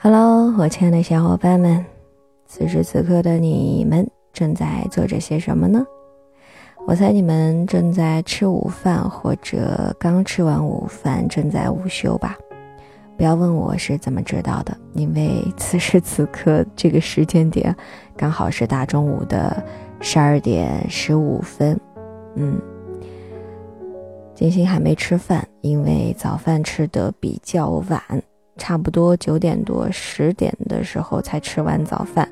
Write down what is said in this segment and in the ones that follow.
Hello，我亲爱的小伙伴们，此时此刻的你们正在做着些什么呢？我猜你们正在吃午饭，或者刚吃完午饭，正在午休吧。不要问我是怎么知道的，因为此时此刻这个时间点刚好是大中午的十二点十五分。嗯，金星还没吃饭，因为早饭吃的比较晚。差不多九点多十点的时候才吃完早饭，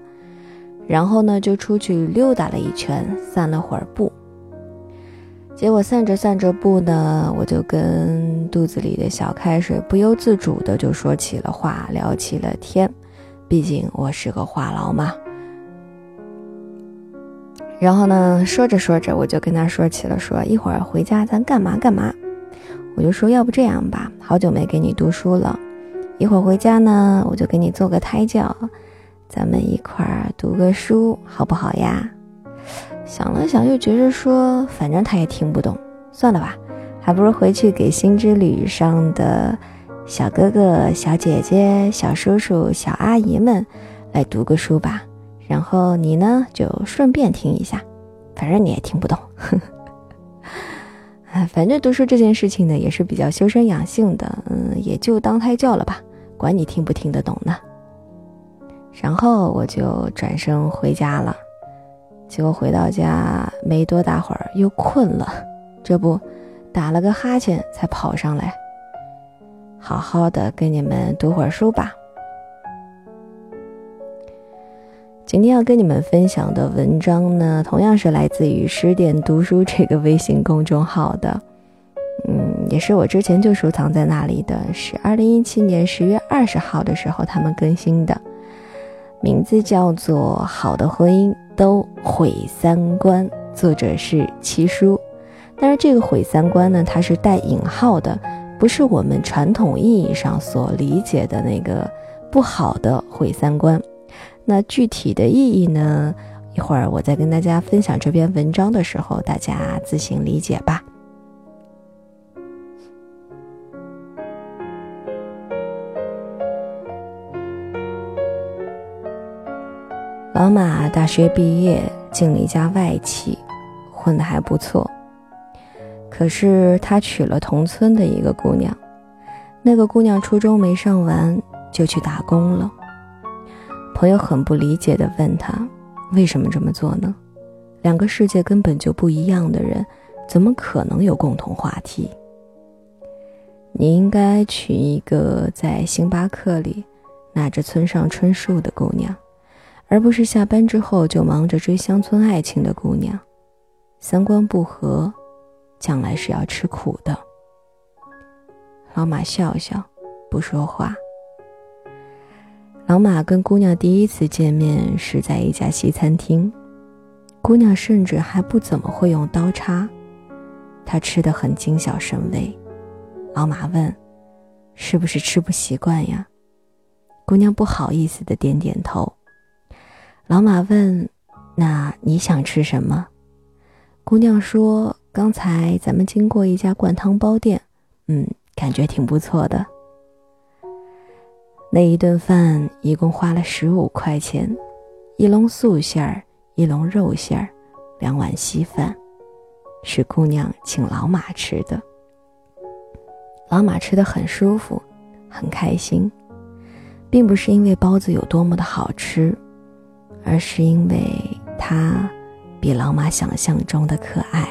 然后呢就出去溜达了一圈，散了会儿步。结果散着散着步呢，我就跟肚子里的小开水不由自主的就说起了话，聊起了天。毕竟我是个话痨嘛。然后呢，说着说着，我就跟他说起了，说一会儿回家咱干嘛干嘛。我就说要不这样吧，好久没给你读书了。一会儿回家呢，我就给你做个胎教，咱们一块儿读个书，好不好呀？想了想，又觉着说，反正他也听不懂，算了吧，还不如回去给新之旅上的小哥哥、小姐姐、小叔叔、小阿姨们来读个书吧。然后你呢，就顺便听一下，反正你也听不懂。哎，反正读书这件事情呢，也是比较修身养性的，嗯，也就当胎教了吧。管你听不听得懂呢。然后我就转身回家了，结果回到家没多大会儿又困了，这不打了个哈欠才跑上来，好好的跟你们读会儿书吧。今天要跟你们分享的文章呢，同样是来自于十点读书这个微信公众号的。嗯，也是我之前就收藏在那里的，是二零一七年十月二十号的时候他们更新的，名字叫做《好的婚姻都毁三观》，作者是七叔。但是这个毁三观呢，它是带引号的，不是我们传统意义上所理解的那个不好的毁三观。那具体的意义呢，一会儿我再跟大家分享这篇文章的时候，大家自行理解吧。老马大学毕业，进了一家外企，混得还不错。可是他娶了同村的一个姑娘，那个姑娘初中没上完就去打工了。朋友很不理解地问他：“为什么这么做呢？两个世界根本就不一样的人，怎么可能有共同话题？你应该娶一个在星巴克里拿着村上春树的姑娘。”而不是下班之后就忙着追乡村爱情的姑娘，三观不合，将来是要吃苦的。老马笑笑，不说话。老马跟姑娘第一次见面是在一家西餐厅，姑娘甚至还不怎么会用刀叉，她吃的很精小神微。老马问：“是不是吃不习惯呀？”姑娘不好意思的点点头。老马问：“那你想吃什么？”姑娘说：“刚才咱们经过一家灌汤包店，嗯，感觉挺不错的。那一顿饭一共花了十五块钱，一笼素馅儿，一笼肉馅儿，两碗稀饭，是姑娘请老马吃的。老马吃的很舒服，很开心，并不是因为包子有多么的好吃。”而是因为他比老马想象中的可爱。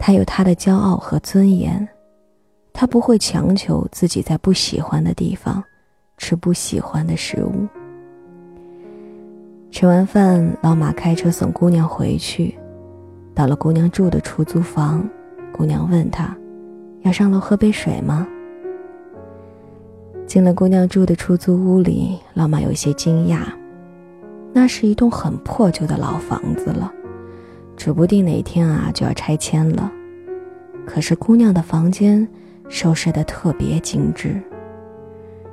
他有他的骄傲和尊严，他不会强求自己在不喜欢的地方吃不喜欢的食物。吃完饭，老马开车送姑娘回去，到了姑娘住的出租房，姑娘问他：“要上楼喝杯水吗？”进了姑娘住的出租屋里，老马有些惊讶。那是一栋很破旧的老房子了，指不定哪天啊就要拆迁了。可是姑娘的房间收拾的特别精致，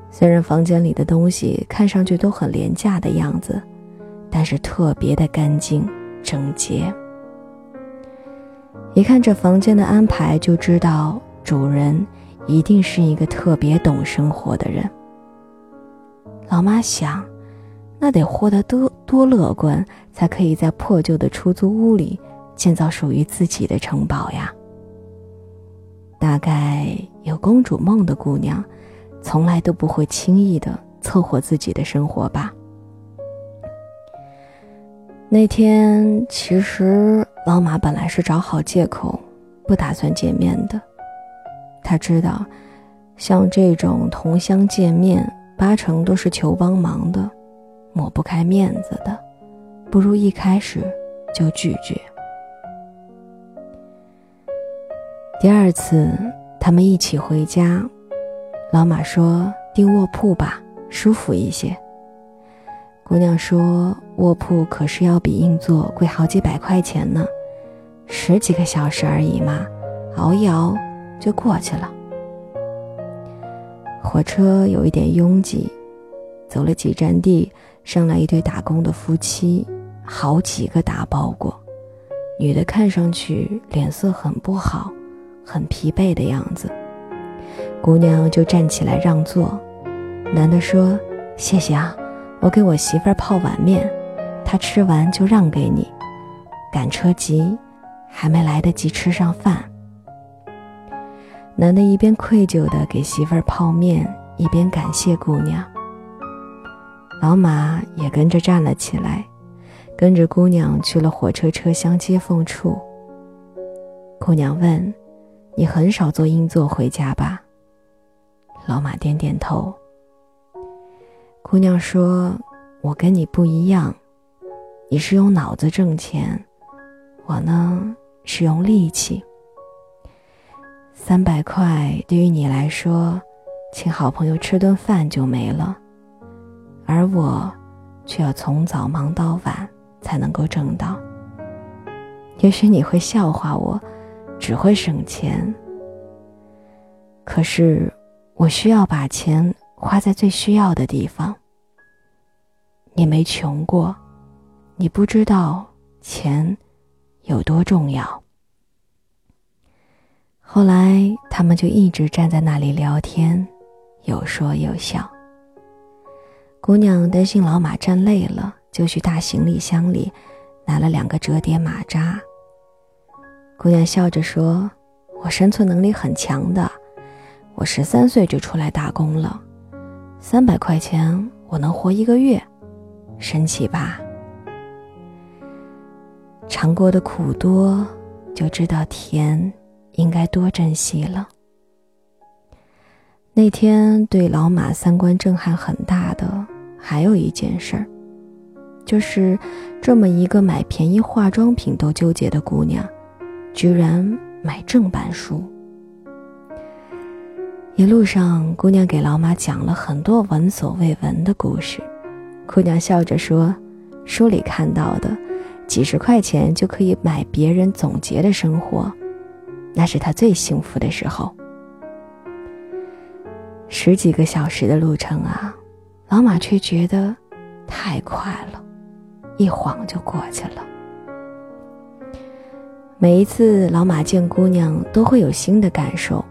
虽然房间里的东西看上去都很廉价的样子，但是特别的干净整洁。一看这房间的安排，就知道主人一定是一个特别懂生活的人。老妈想，那得活得多多乐观，才可以在破旧的出租屋里建造属于自己的城堡呀。大概有公主梦的姑娘，从来都不会轻易的凑合自己的生活吧。那天，其实老马本来是找好借口，不打算见面的。他知道，像这种同乡见面。八成都是求帮忙的，抹不开面子的，不如一开始就拒绝。第二次，他们一起回家，老马说订卧铺吧，舒服一些。姑娘说卧铺可是要比硬座贵好几百块钱呢，十几个小时而已嘛，熬一熬就过去了。火车有一点拥挤，走了几站地，上来一对打工的夫妻，好几个大包裹。女的看上去脸色很不好，很疲惫的样子。姑娘就站起来让座，男的说：“谢谢啊，我给我媳妇儿泡碗面，她吃完就让给你。赶车急，还没来得及吃上饭。”男的一边愧疚地给媳妇儿泡面，一边感谢姑娘。老马也跟着站了起来，跟着姑娘去了火车车厢接缝处。姑娘问：“你很少坐硬座回家吧？”老马点点头。姑娘说：“我跟你不一样，你是用脑子挣钱，我呢是用力气。”三百块对于你来说，请好朋友吃顿饭就没了，而我，却要从早忙到晚才能够挣到。也许你会笑话我，只会省钱。可是，我需要把钱花在最需要的地方。你没穷过，你不知道钱有多重要。后来，他们就一直站在那里聊天，有说有笑。姑娘担心老马站累了，就去大行李箱里拿了两个折叠马扎。姑娘笑着说：“我生存能力很强的，我十三岁就出来打工了，三百块钱我能活一个月，神奇吧？尝过的苦多，就知道甜。”应该多珍惜了。那天对老马三观震撼很大的，还有一件事儿，就是这么一个买便宜化妆品都纠结的姑娘，居然买正版书。一路上，姑娘给老马讲了很多闻所未闻的故事。姑娘笑着说：“书里看到的，几十块钱就可以买别人总结的生活。”那是他最幸福的时候。十几个小时的路程啊，老马却觉得太快了，一晃就过去了。每一次老马见姑娘，都会有新的感受。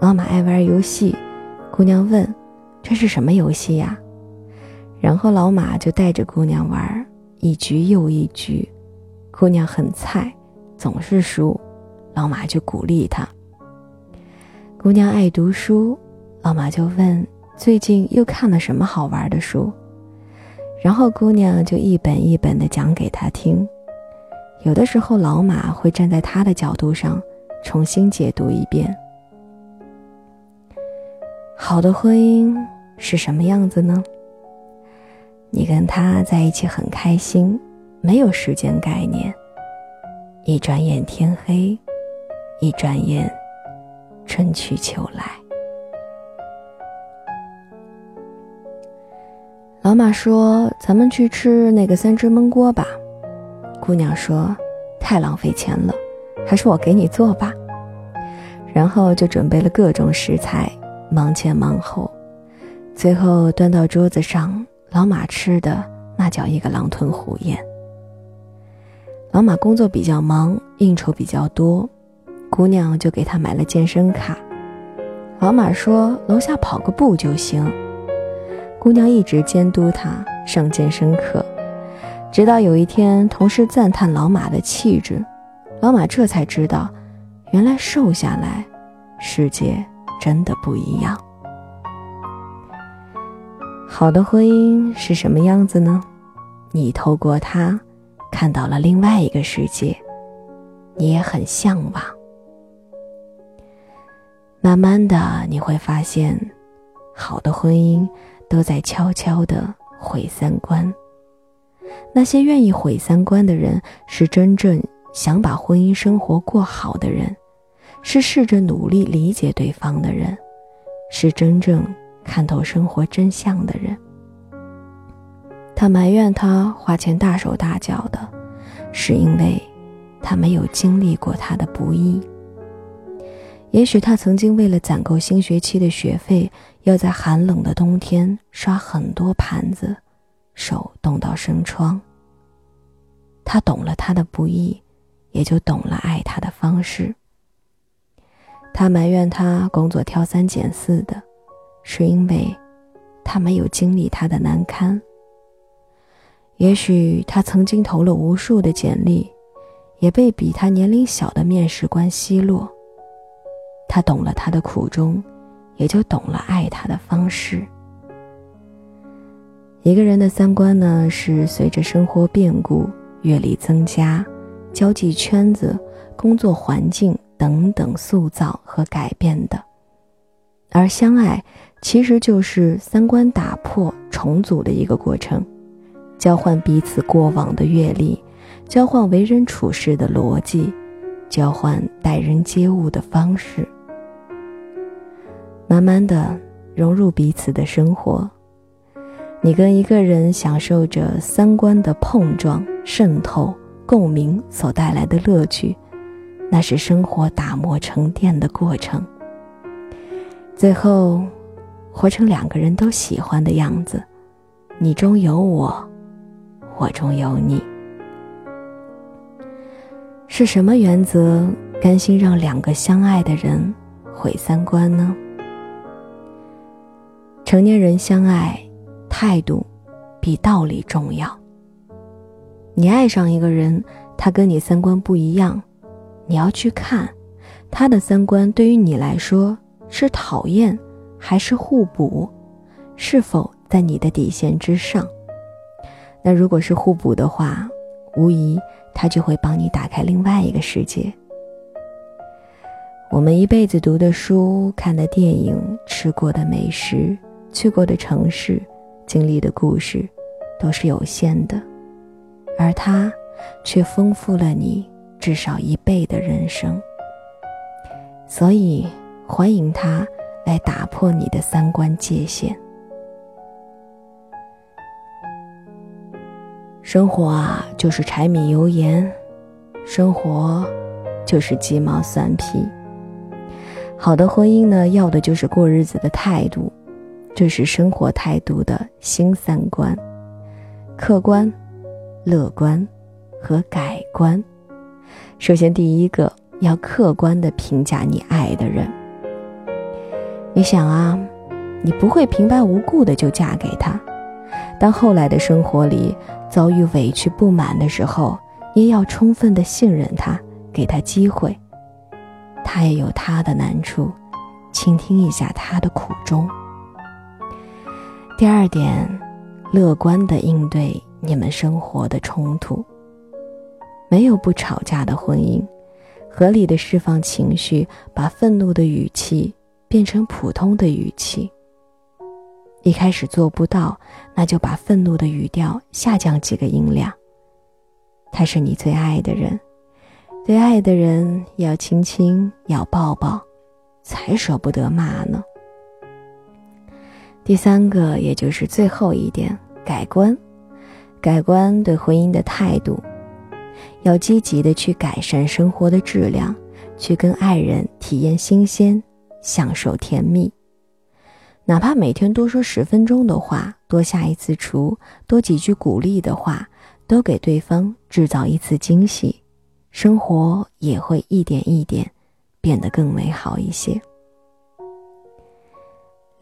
老马爱玩游戏，姑娘问：“这是什么游戏呀？”然后老马就带着姑娘玩，一局又一局。姑娘很菜，总是输。老马就鼓励她。姑娘爱读书，老马就问：“最近又看了什么好玩的书？”然后姑娘就一本一本的讲给他听。有的时候，老马会站在他的角度上重新解读一遍。好的婚姻是什么样子呢？你跟他在一起很开心，没有时间概念，一转眼天黑。一转眼，春去秋来。老马说：“咱们去吃那个三只焖锅吧。”姑娘说：“太浪费钱了，还是我给你做吧。”然后就准备了各种食材，忙前忙后，最后端到桌子上，老马吃的那叫一个狼吞虎咽。老马工作比较忙，应酬比较多。姑娘就给他买了健身卡，老马说：“楼下跑个步就行。”姑娘一直监督他，上健身课。直到有一天，同事赞叹老马的气质，老马这才知道，原来瘦下来，世界真的不一样。好的婚姻是什么样子呢？你透过它，看到了另外一个世界，你也很向往。慢慢的，你会发现，好的婚姻都在悄悄的毁三观。那些愿意毁三观的人，是真正想把婚姻生活过好的人，是试着努力理解对方的人，是真正看透生活真相的人。他埋怨他花钱大手大脚的，是因为他没有经历过他的不易。也许他曾经为了攒够新学期的学费，要在寒冷的冬天刷很多盘子，手动到生疮。他懂了他的不易，也就懂了爱他的方式。他埋怨他工作挑三拣四的，是因为他没有经历他的难堪。也许他曾经投了无数的简历，也被比他年龄小的面试官奚落。他懂了他的苦衷，也就懂了爱他的方式。一个人的三观呢，是随着生活变故、阅历增加、交际圈子、工作环境等等塑造和改变的。而相爱，其实就是三观打破、重组的一个过程，交换彼此过往的阅历，交换为人处事的逻辑，交换待人接物的方式。慢慢的融入彼此的生活，你跟一个人享受着三观的碰撞、渗透、共鸣所带来的乐趣，那是生活打磨成电的过程。最后，活成两个人都喜欢的样子，你中有我，我中有你。是什么原则甘心让两个相爱的人毁三观呢？成年人相爱，态度比道理重要。你爱上一个人，他跟你三观不一样，你要去看，他的三观对于你来说是讨厌还是互补，是否在你的底线之上？那如果是互补的话，无疑他就会帮你打开另外一个世界。我们一辈子读的书、看的电影、吃过的美食。去过的城市，经历的故事，都是有限的，而他，却丰富了你至少一倍的人生。所以，欢迎他来打破你的三观界限。生活啊，就是柴米油盐；生活，就是鸡毛蒜皮。好的婚姻呢，要的就是过日子的态度。这是生活态度的新三观：客观、乐观和改观。首先，第一个要客观的评价你爱的人。你想啊，你不会平白无故的就嫁给他。当后来的生活里遭遇委屈不满的时候，也要充分的信任他，给他机会。他也有他的难处，倾听一下他的苦衷。第二点，乐观的应对你们生活的冲突。没有不吵架的婚姻，合理的释放情绪，把愤怒的语气变成普通的语气。一开始做不到，那就把愤怒的语调下降几个音量。他是你最爱的人，最爱的人要亲亲，要抱抱，才舍不得骂呢。第三个，也就是最后一点，改观，改观对婚姻的态度，要积极的去改善生活的质量，去跟爱人体验新鲜，享受甜蜜。哪怕每天多说十分钟的话，多下一次厨，多几句鼓励的话，都给对方制造一次惊喜，生活也会一点一点变得更美好一些。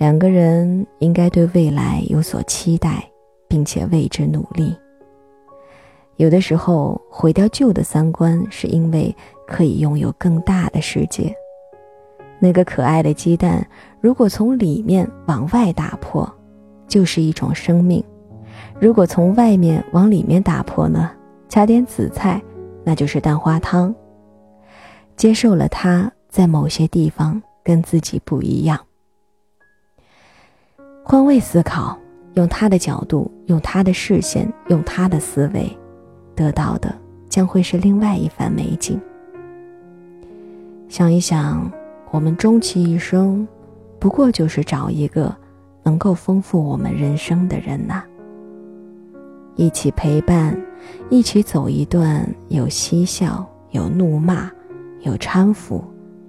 两个人应该对未来有所期待，并且为之努力。有的时候，毁掉旧的三观，是因为可以拥有更大的世界。那个可爱的鸡蛋，如果从里面往外打破，就是一种生命；如果从外面往里面打破呢，加点紫菜，那就是蛋花汤。接受了他在某些地方跟自己不一样，换位思考，用他的角度，用他的视线，用他的思维。得到的将会是另外一番美景。想一想，我们终其一生，不过就是找一个能够丰富我们人生的人呐。一起陪伴，一起走一段有嬉笑、有怒骂、有搀扶、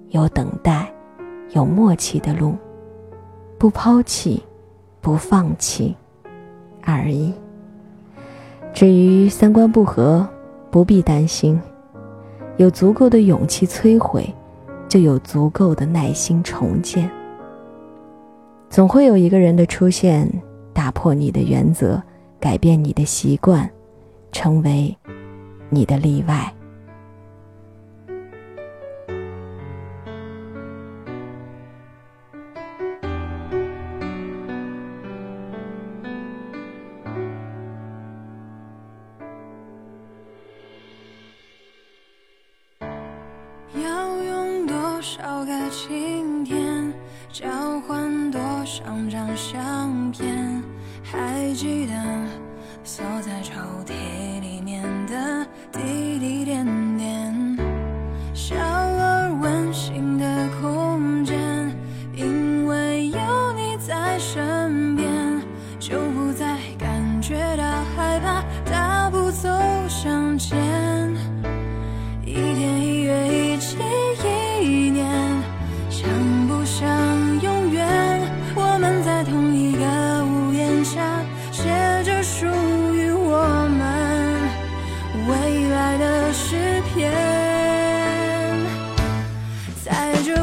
有等待、有默契的路，不抛弃，不放弃，而已。至于三观不合，不必担心，有足够的勇气摧毁，就有足够的耐心重建。总会有一个人的出现，打破你的原则，改变你的习惯，成为你的例外。记得相